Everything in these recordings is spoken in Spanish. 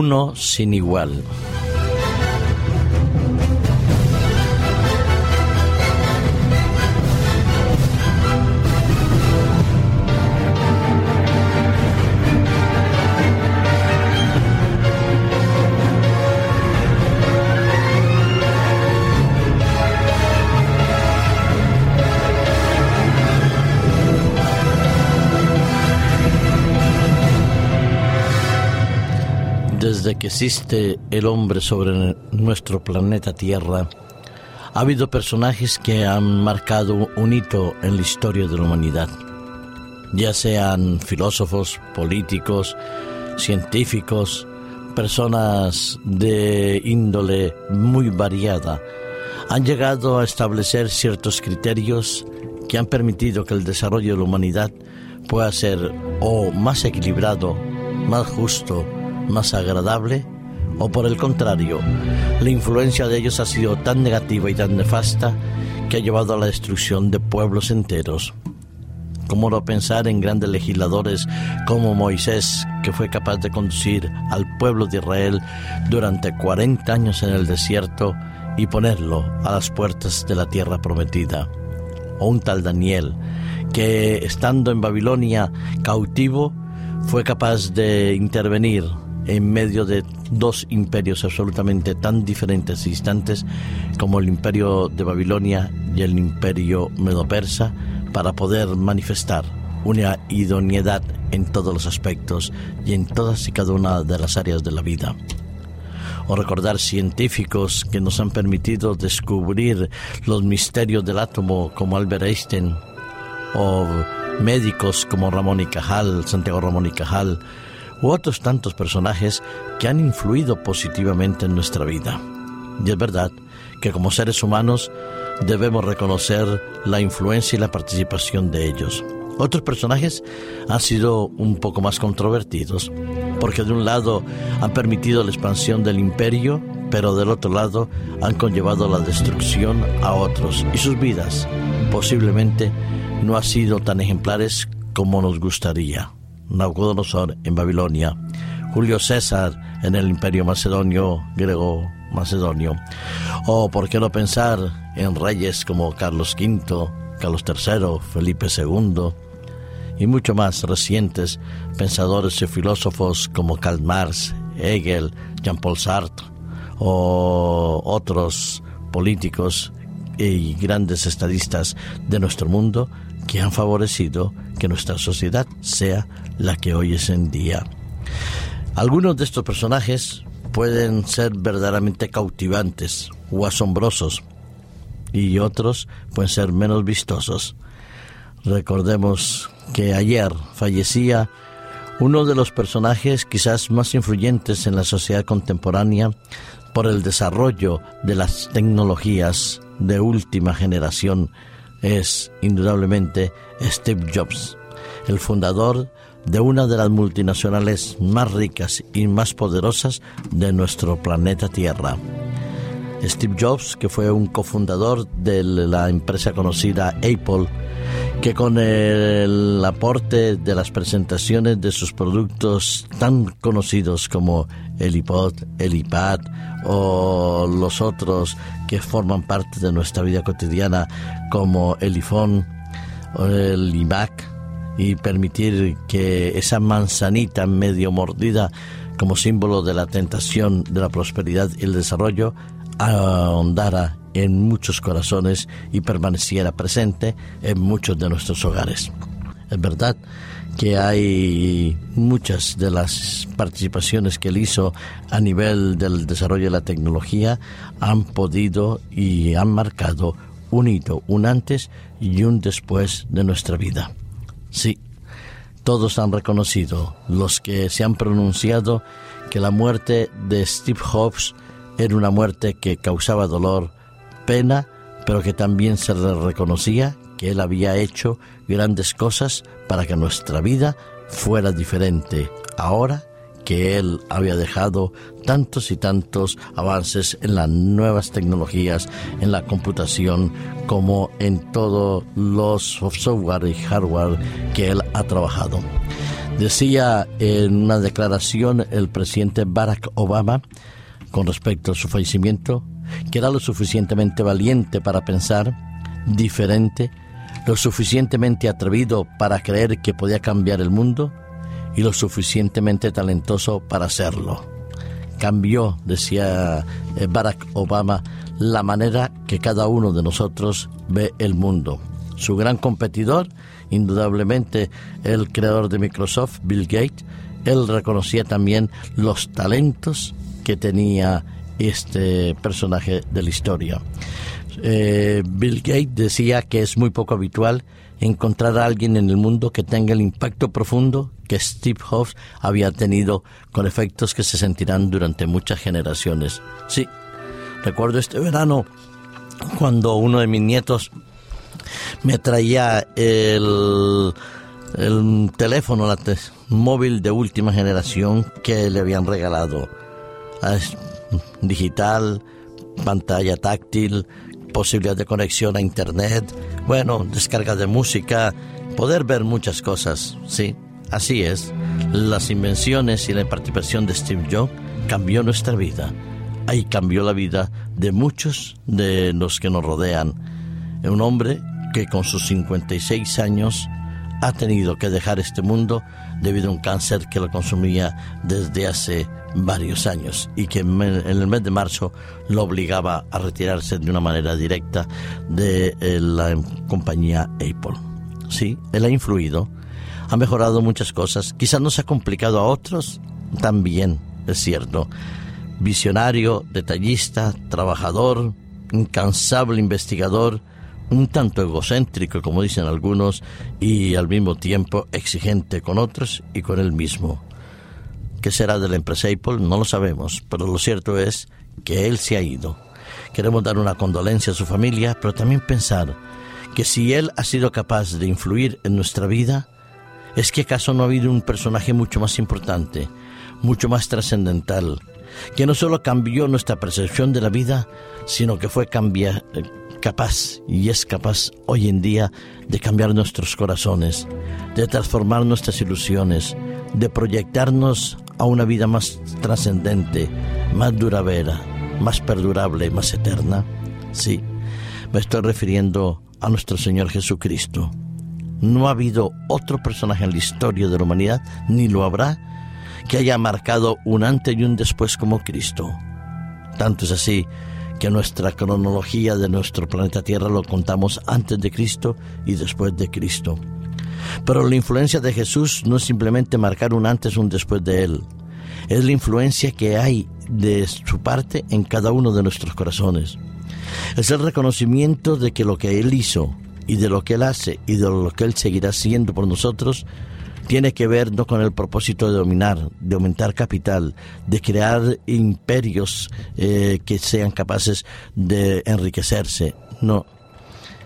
uno sin igual. Desde que existe el hombre sobre nuestro planeta Tierra, ha habido personajes que han marcado un hito en la historia de la humanidad, ya sean filósofos, políticos, científicos, personas de índole muy variada, han llegado a establecer ciertos criterios que han permitido que el desarrollo de la humanidad pueda ser o más equilibrado, más justo, más agradable o por el contrario, la influencia de ellos ha sido tan negativa y tan nefasta que ha llevado a la destrucción de pueblos enteros. ¿Cómo no pensar en grandes legisladores como Moisés, que fue capaz de conducir al pueblo de Israel durante 40 años en el desierto y ponerlo a las puertas de la tierra prometida? O un tal Daniel, que estando en Babilonia cautivo, fue capaz de intervenir en medio de dos imperios absolutamente tan diferentes y distantes como el imperio de Babilonia y el imperio medo-persa para poder manifestar una idoneidad en todos los aspectos y en todas y cada una de las áreas de la vida. O recordar científicos que nos han permitido descubrir los misterios del átomo como Albert Einstein, o médicos como Ramón y Cajal, Santiago Ramón y Cajal, u otros tantos personajes que han influido positivamente en nuestra vida. Y es verdad que como seres humanos debemos reconocer la influencia y la participación de ellos. Otros personajes han sido un poco más controvertidos, porque de un lado han permitido la expansión del imperio, pero del otro lado han conllevado la destrucción a otros y sus vidas posiblemente no han sido tan ejemplares como nos gustaría. Nabucodonosor en Babilonia, Julio César en el imperio macedonio, griego macedonio, o por qué no pensar en reyes como Carlos V, Carlos III, Felipe II, y mucho más recientes pensadores y filósofos como Karl Marx, Hegel, Jean-Paul Sartre, o otros políticos y grandes estadistas de nuestro mundo que han favorecido que nuestra sociedad sea la que hoy es en día. Algunos de estos personajes pueden ser verdaderamente cautivantes o asombrosos y otros pueden ser menos vistosos. Recordemos que ayer fallecía uno de los personajes quizás más influyentes en la sociedad contemporánea por el desarrollo de las tecnologías de última generación es indudablemente Steve Jobs, el fundador de una de las multinacionales más ricas y más poderosas de nuestro planeta Tierra. Steve Jobs, que fue un cofundador de la empresa conocida Apple, que con el aporte de las presentaciones de sus productos tan conocidos como el iPod, el iPad o los otros que forman parte de nuestra vida cotidiana como el iPhone o el iMac y permitir que esa manzanita medio mordida como símbolo de la tentación, de la prosperidad y el desarrollo ahondara en muchos corazones y permaneciera presente en muchos de nuestros hogares. Es verdad que hay muchas de las participaciones que él hizo a nivel del desarrollo de la tecnología han podido y han marcado un hito, un antes y un después de nuestra vida. Sí, todos han reconocido, los que se han pronunciado, que la muerte de Steve Jobs era una muerte que causaba dolor, pena, pero que también se le reconocía que él había hecho grandes cosas para que nuestra vida fuera diferente ahora que él había dejado tantos y tantos avances en las nuevas tecnologías, en la computación, como en todos los software y hardware que él ha trabajado. Decía en una declaración el presidente Barack Obama con respecto a su fallecimiento que era lo suficientemente valiente para pensar diferente, lo suficientemente atrevido para creer que podía cambiar el mundo y lo suficientemente talentoso para hacerlo. Cambió, decía eh, Barack Obama, la manera que cada uno de nosotros ve el mundo. Su gran competidor, indudablemente el creador de Microsoft, Bill Gates, él reconocía también los talentos que tenía este personaje de la historia. Eh, Bill Gates decía que es muy poco habitual encontrar a alguien en el mundo que tenga el impacto profundo que Steve Jobs había tenido con efectos que se sentirán durante muchas generaciones. Sí, recuerdo este verano cuando uno de mis nietos me traía el, el teléfono la móvil de última generación que le habían regalado. Digital, pantalla táctil, posibilidad de conexión a internet, bueno, descarga de música, poder ver muchas cosas, sí, así es. Las invenciones y la participación de Steve Jobs cambió nuestra vida. Ahí cambió la vida de muchos de los que nos rodean. Un hombre que con sus 56 años ha tenido que dejar este mundo debido a un cáncer que lo consumía desde hace varios años y que en el mes de marzo lo obligaba a retirarse de una manera directa de eh, la compañía Apple. Sí, él ha influido, ha mejorado muchas cosas, quizás no se ha complicado a otros, también es cierto. Visionario, detallista, trabajador, incansable investigador, un tanto egocéntrico, como dicen algunos, y al mismo tiempo exigente con otros y con él mismo. ¿Qué será de la empresa Apple? No lo sabemos, pero lo cierto es que él se ha ido. Queremos dar una condolencia a su familia, pero también pensar que si él ha sido capaz de influir en nuestra vida, ¿es que acaso no ha habido un personaje mucho más importante, mucho más trascendental, que no solo cambió nuestra percepción de la vida, sino que fue capaz y es capaz hoy en día de cambiar nuestros corazones, de transformar nuestras ilusiones, de proyectarnos a una vida más trascendente, más duradera, más perdurable, más eterna? Sí, me estoy refiriendo a nuestro Señor Jesucristo. No ha habido otro personaje en la historia de la humanidad, ni lo habrá, que haya marcado un antes y un después como Cristo. Tanto es así que nuestra cronología de nuestro planeta Tierra lo contamos antes de Cristo y después de Cristo. Pero la influencia de Jesús no es simplemente marcar un antes un después de Él. Es la influencia que hay de su parte en cada uno de nuestros corazones. Es el reconocimiento de que lo que Él hizo y de lo que Él hace y de lo que Él seguirá haciendo por nosotros tiene que ver no con el propósito de dominar, de aumentar capital, de crear imperios eh, que sean capaces de enriquecerse. No.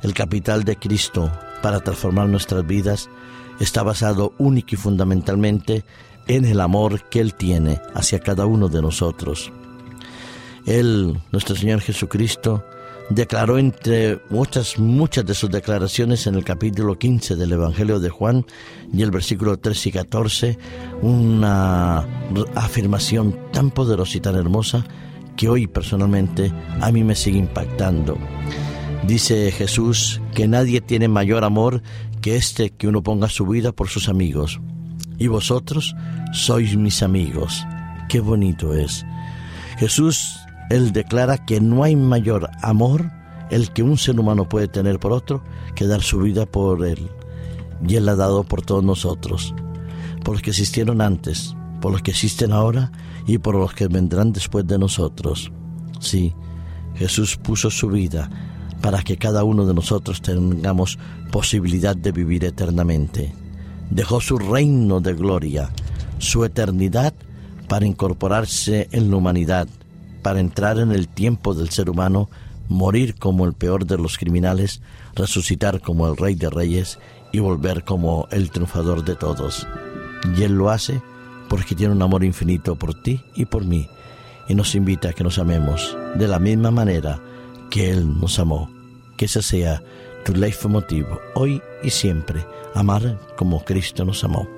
El capital de Cristo para transformar nuestras vidas está basado único y fundamentalmente en el amor que Él tiene hacia cada uno de nosotros. Él, nuestro Señor Jesucristo, declaró entre muchas, muchas de sus declaraciones en el capítulo 15 del Evangelio de Juan y el versículo 13 y 14 una afirmación tan poderosa y tan hermosa que hoy personalmente a mí me sigue impactando. Dice Jesús que nadie tiene mayor amor que este que uno ponga su vida por sus amigos. Y vosotros sois mis amigos. Qué bonito es. Jesús, él declara que no hay mayor amor el que un ser humano puede tener por otro que dar su vida por él. Y él la ha dado por todos nosotros, por los que existieron antes, por los que existen ahora y por los que vendrán después de nosotros. Sí, Jesús puso su vida para que cada uno de nosotros tengamos posibilidad de vivir eternamente. Dejó su reino de gloria, su eternidad, para incorporarse en la humanidad, para entrar en el tiempo del ser humano, morir como el peor de los criminales, resucitar como el rey de reyes y volver como el triunfador de todos. Y Él lo hace porque tiene un amor infinito por ti y por mí, y nos invita a que nos amemos de la misma manera que Él nos amó. Que ese sea tu motivo hoy y siempre, amar como Cristo nos amó.